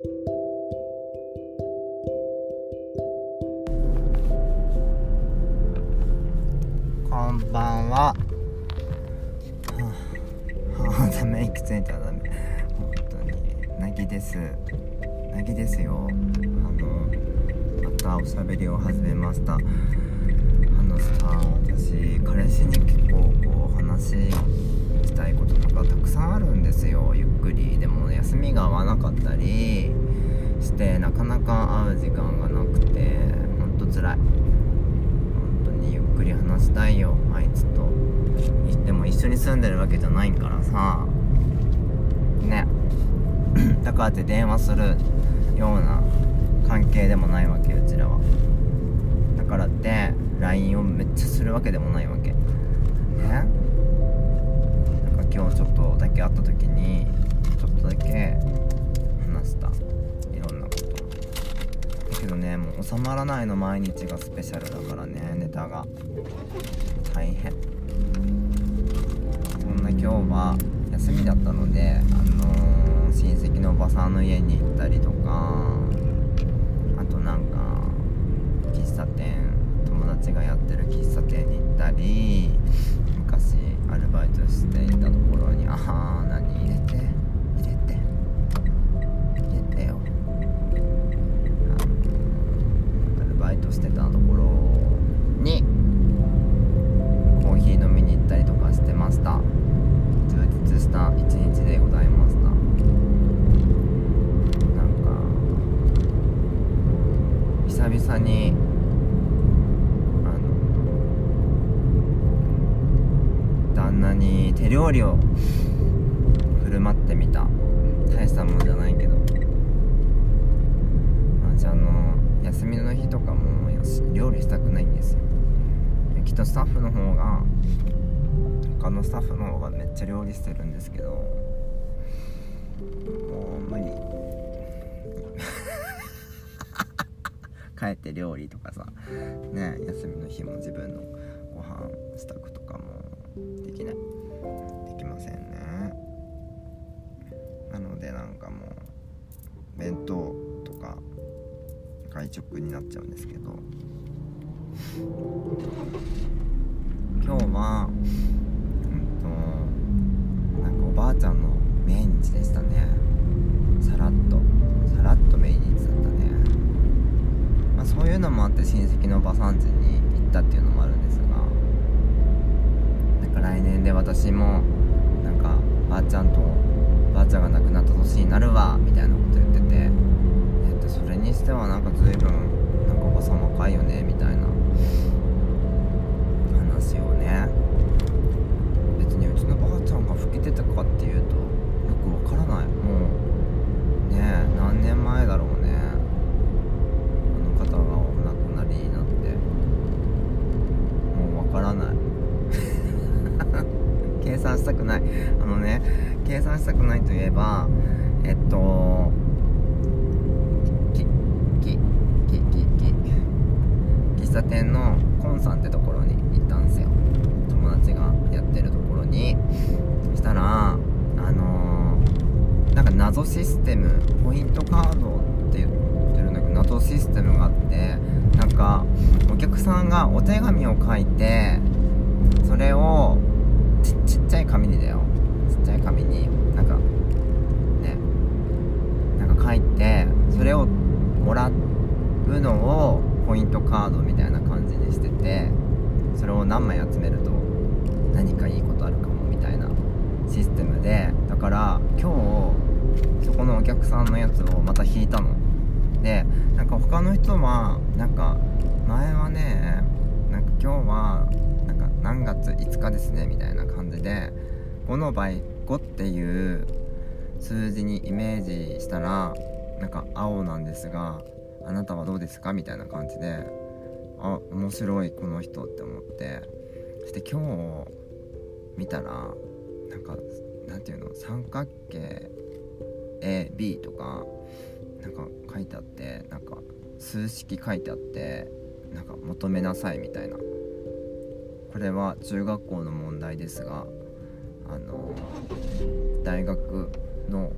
こんばんは。はあ、あ、ダメ、息ついたらダメ。本当に。泣きです。泣きですよ。あの、またおしゃべりを始めました。あのさ、私、彼氏に結構こう話たいこととかたくさんあるんですよ。ゆっくり。でも休みが合わなかったりして、なかなか会う時間がなくて、ほんと辛い。本当にゆっくり話したいよあいつとでも一緒に住んでるわけじゃないからさね だからって電話するような関係でもないわけうちらはだからって LINE をめっちゃするわけでもないわけだけ会った時にちょっとだけ話した。いろんなこと。だけどねもう収まらないの毎日がスペシャルだからねネタが。大変。そんな今日は休みだったのであのー親戚のおばさんの家に行ったりとかあとなんか喫茶店友達がやってる喫茶店に行ったりアルバイトしていたところにああ何入れて？入れて。入れてよ。アルバイトしてたところにコーヒー飲みに行ったりとかしてました。充実した一日でございました。なんか久々にあの旦那に手料。理を振る舞ってみた。大したもんじゃないけど。まあじゃああの休みの日とかもよし料理したくないんですよ。きっとスタッフの方が他のスタッフの方がめっちゃ料理してるんですけどもう無理。帰って料理とかさね休みの日も自分のご飯支度とかもできない。弁当とか外食になっちゃうんですけど。今日はうんとなんかおばあちゃんの命日でしたね。さらっと。さらっと命日だったね。まあそういうのもあって親戚のおばさん家に行ったっていうのもあるんですが。なんか来年で私もなんかばあちゃんとばあちゃんが亡くなった年になるわみたいなこと言ってにしてはなんか随分なんかおばさん若いよねみたいな。話をね。別にうちのばあちゃんが老けてたかっていうとよくわからない。もうねえ何年前だろうね。あの方がお亡くなりになって。もうわからない。計算したくない。あのね計算したくないといえばえっとききききき喫茶店のコンさんってところに行ったんですよ。友達がやってるところに。そしたらあのーなんか謎システムポイントカードって言ってるんだけど謎システムがあってなんかお客さんがお手紙を書いてそれをちちっちゃい紙にだよ。ちっちゃい紙になんかねなんか書いてそれをもらうのをポイントカードみたいな感じにしててそれを何枚集めると何かいいことあるかもみたいなシステムでだから今日そこのお客さんのやつをまた引いたの。でなんか他の人はなんか前はねなんか今日はなんか何月5日ですねみたいな感じで5の倍5っていう数字にイメージしたらなんか青なんですがあなたはどうですか？みたいな感じであ面白いこの人って思って。そして今日見たらなんかなんていうの？三角形 AB とかなんか書いてあってなんか数式書いてあってなんか求めなさいみたいな。これは中学校の問題ですがあの大学の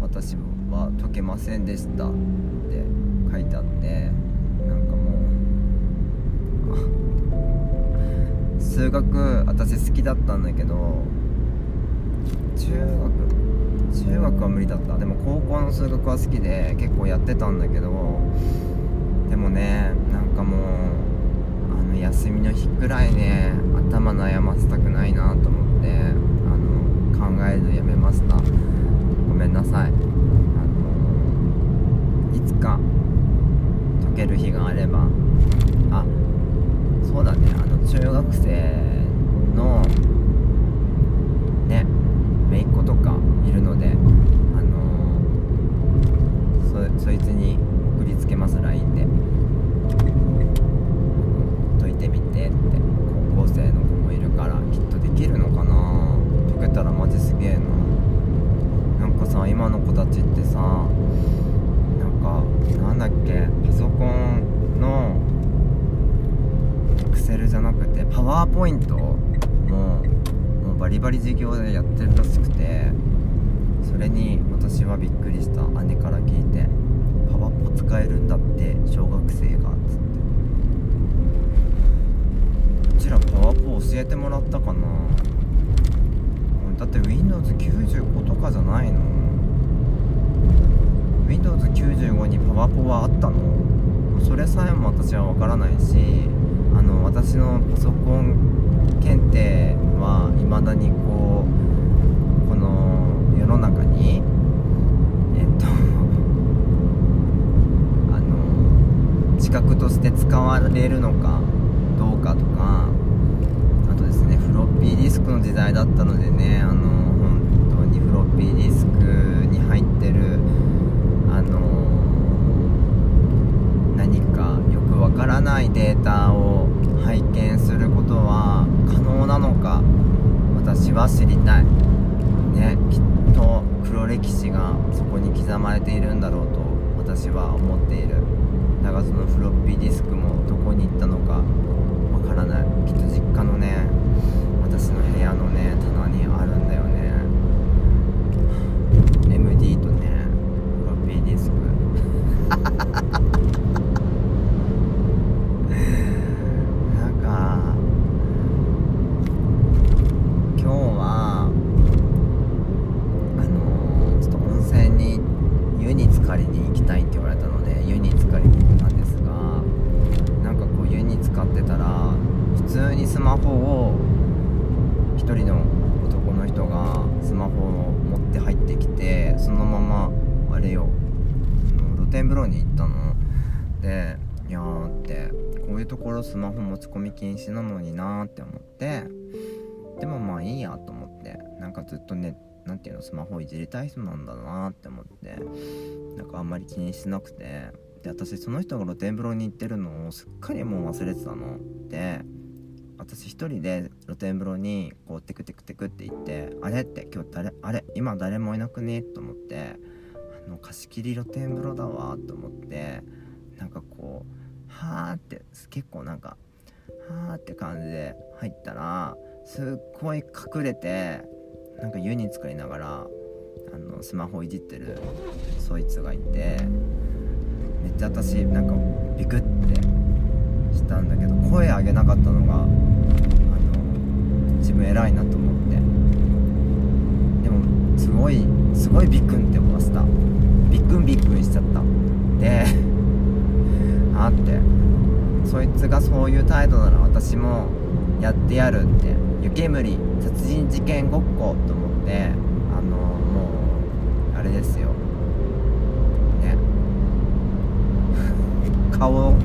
私は解けませんでした。って書いてあってなんかもう 数学私好きだったんだけど中学中学は無理だった。でも高校の数学は好きで結構やってたんだけどでもねなんかもうあの休みの日くらいね頭悩ませたくないなと思ってあの考えるのやめました。ごめんなさい。あのいつか解ける日があれば。あそうだね。あの中学生のね姪っ子とかいるのであのそそいつに送りつけます LINE で解いてみてって高校生の子もいるからきっとできるのかな解けたらマジすげえななんかさ今の子たちってさなんかなんだっけパソコンのエクセルじゃなくてパワーポイントももうバリバリ授業でやってるらしくてそれに私はびっくりした。姉から聞いてパワポ使えるんだって小学生がつって。うちらパワポ教えてもらったかな。だって Windows95 とかじゃないの？Windows95 にパワポはあったの？それさえも私は分からないしあの私のパソコン検定はいまだにこうこの世の中にえっと あの資格として使われるのかどうかとかあとですねフロッピーディスクの時代だったのでねあの本当にフロッピーディスクに入ってるあの何かよくわからないデータを拝見することは可能なのか私は知りたいねきっと黒歴史がそこに刻まれているんだろうと私は思っているだがそのフロッピーディスクもどこに行ったのかわからないきっと実家のね私の部屋のね棚にあるんだよね MD とねフロッピーディスクなんか今日はあのーちょっと温泉に湯に浸かりに行きたいって言われたので湯に浸かりに行ったんですがなんかこう湯に浸かってたら普通にスマホを一人の男の人がスマホを持って入ってきてそのままあれよあの露天風呂に行ったのでいやーってこういうところスマホ持ち込み禁止なのになーって思って。でもまあいいやと思って。なんかずっとねなんていうのスマホいじりたい人なんだなって思って。なんかあんまり気にしなくて。で私その人が露天風呂に行ってるのをすっかりもう忘れてたの。で私一人で露天風呂にこうテクテクテクって言ってあれって今日誰あれ今誰もいなくねと思って。あの貸し切り露天風呂だわと思って。なんかこうはーって結構なんかはーって感じで入ったらすっごい隠れてなんか湯に浸かりながらあのスマホいじってるそいつがいてめっちゃ私なんかビクってしたんだけど声上げなかったのがあの自分偉いなと思って。でもすごいすごいビクンって思わせた。ビクンビクンしちゃった。で あって。そいつがそういう態度なら私もやってやるって湯煙殺人事件ごっこと思ってあのもうあれですよ。ね。顔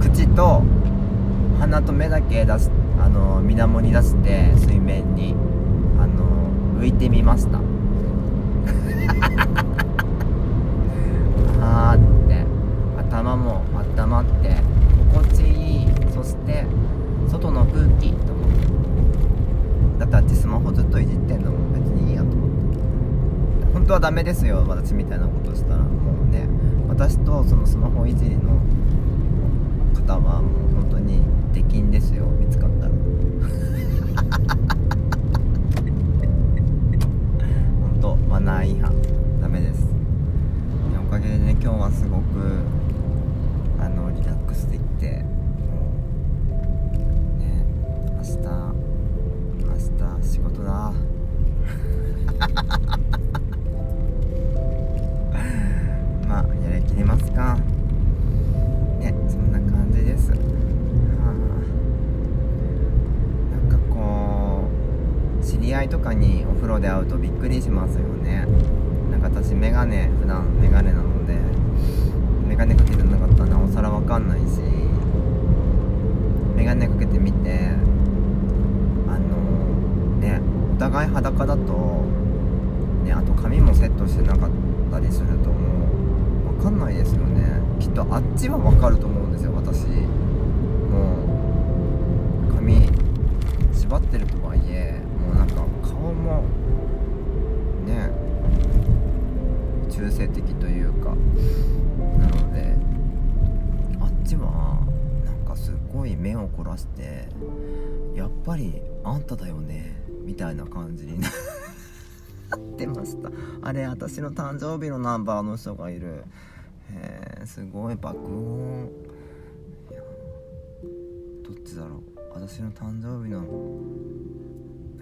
口と鼻と目だけ出しあの水面に出して水面にあの浮いてみました。あーって頭も温まってそして外の空気と思ってだってあっちスマホずっといじってんのも別にいいやと思って。本当はダメですよ私みたいなことしたら。もうね私とそのスマホいじりの方はもうり合いとかにお風呂で会うとびっくりしますよね。なんか私メガネ普段メガネなのでメガネかけてなかったらなおさらわかんないし。メガネかけてみてあのねお互い裸だとねあと髪もセットしてなかったりするともう分かんないですよね。きっとあっちは分かると思うんですよ私。もう髪縛ってるとはいえもうなんか顔もね中性的というかなのであっちはなんかすごい目を凝らしてやっぱりあんただよねみたいな感じに なってました。あれ私の誕生日のナンバーの人がいる。へえすごい爆音。いやどっちだろう。私の誕生日の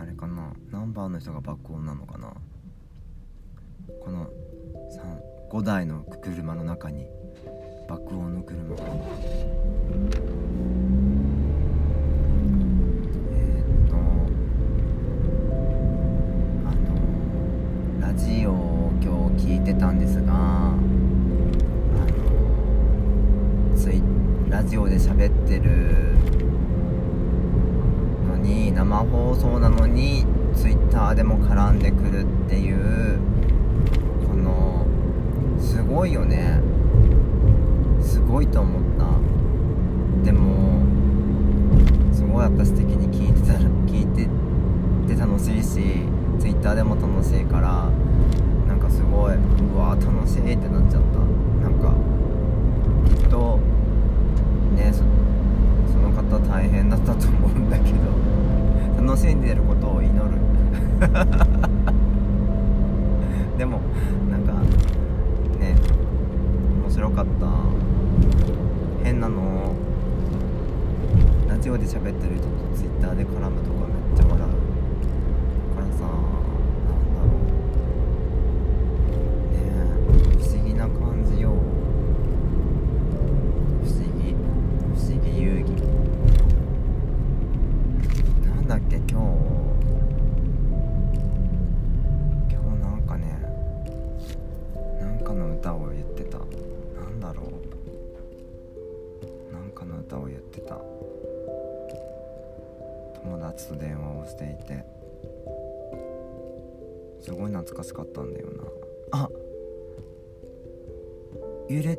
あれかな？ナンバーの人が爆音なのかな？この5台の車の中に爆音の車が。楽しいしツイッターでも楽しいからなんかすごいうわー楽しいってなっちゃった。なんかきっとねそその方大変だったと思うんだけど 楽しんでることを祈る。でもなんかね面白かった。変なのラジオで喋ってる人とツイッターで絡むとかめっ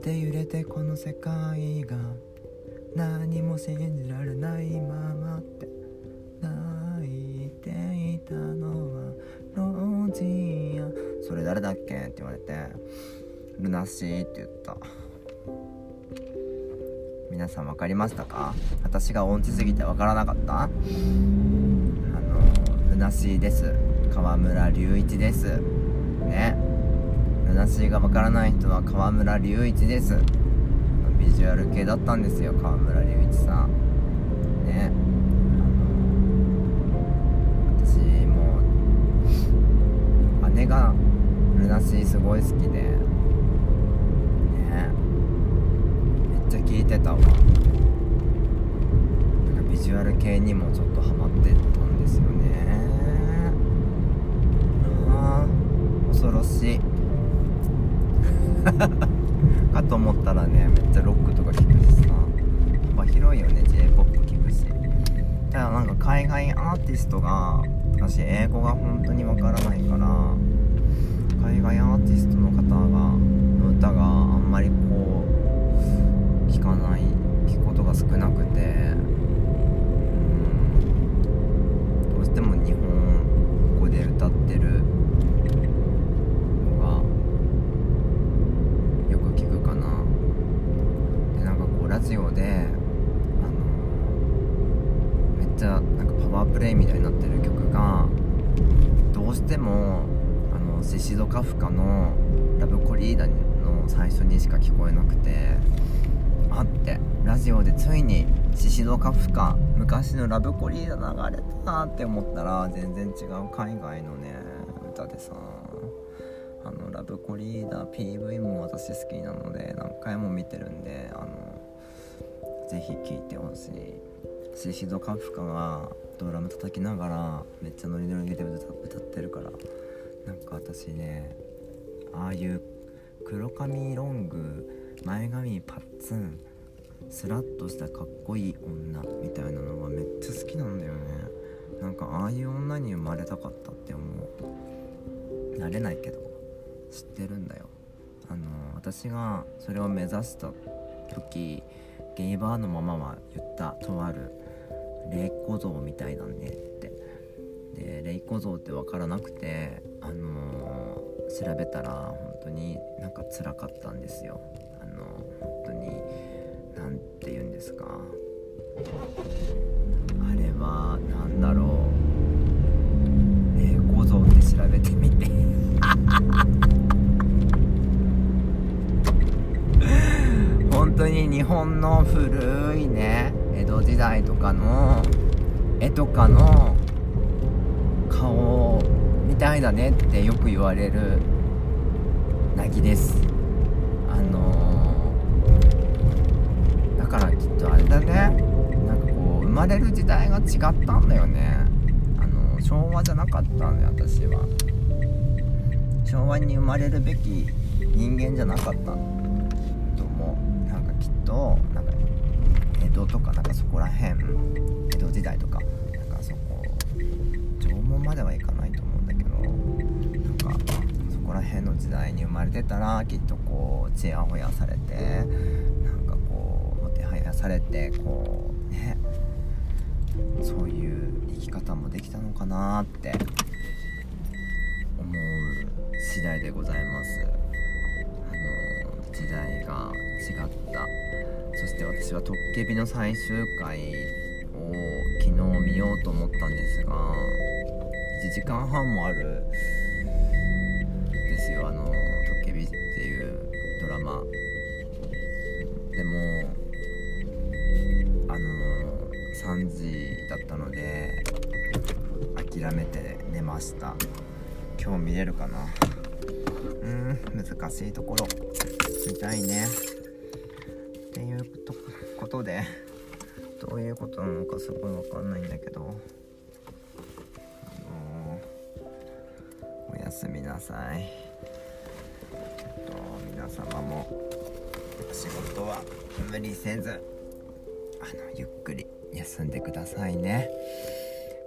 て揺れてこの世界が何も信じられないままって。泣いていたのはロジア。それ誰だっけって言われて。ルナシーって言った。皆さん分かりましたか？私が音痴すぎて分からなかった？あのルナシーです。川村隆一です。ね。ルナシーが分からない人は川村隆一です。ビジュアル系だったんですよ川村隆一さん。ね。あの私も姉がルナシーすごい好きで。ね。めっちゃ聞いてたわ。なんかビジュアル系にもちょっとハマってたんですよね。あー恐ろしい。かと思ったらねめっちゃロックとか聴くしさ。幅広いよね j p o p 聴くし。ただなんか海外アーティストが私英語が本当にわからないからジオでついにシシドカフカ昔のラブコリーダ流れたなって思ったら全然違う海外のね。歌でさあのラブコリーダー PV も私好きなので何回も見てるんであのぜひ聴いてほしい。シシドカフカがドラム叩きながらめっちゃノリノリで歌ってるから。なんか私ねああいう黒髪ロング前髪パッツンスラッとしたかっこいい女みたいなのがめっちゃ好きなんだよね。なんかああいう女に生まれたかったって思う。なれないけど知ってるんだよ。あの私がそれを目指した時ゲイバーのママは言ったとある霊小像みたいだねって。で霊小像って分からなくてあのー、調べたら本当になんか辛かったんですよ。あのー、本当にですか？あれは何だろう？霊小像って調べてみて。本当に日本の古いね江戸時代とかの絵とかの顔みたいだねってよく言われるなぎです。からきっとあれだね。なんかこう生まれる時代が違ったんだよね。あの、昭和じゃなかったんだよ私は。昭和に生まれるべき人間じゃなかったと思う。なんかきっとなんか江戸とかなんかそこら辺江戸時代とかなんかそこ縄文まではいかないと思うんだけどなんかそこら辺の時代に生まれてたらきっとこうちやほやされてされてこうねそういう生き方もできたのかなって思う次第でございます。あの時代が違った。そして私は「トッケビ」の最終回を昨日見ようと思ったんですが1時間半もあるですよ。あの「トッケビ」っていうドラマでもあの3時だったので諦めて寝ました。今日見れるかな？うん難しいところ。見たいね。っていうことでどういうことなのかすごいわかんないんだけど。あのー、おやすみなさい。えっと皆様も仕事は無理せずあのゆっくり休んでくださいね。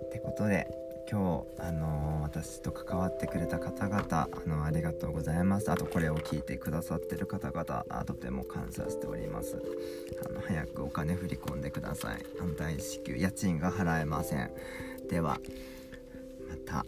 ってことで今日、あのー、私と関わってくれた方々、あの、ありがとうございます。あとこれを聞いてくださってる方々とても感謝しております。あの早くお金振り込んでください。反対支給家賃が払えません。ではまた。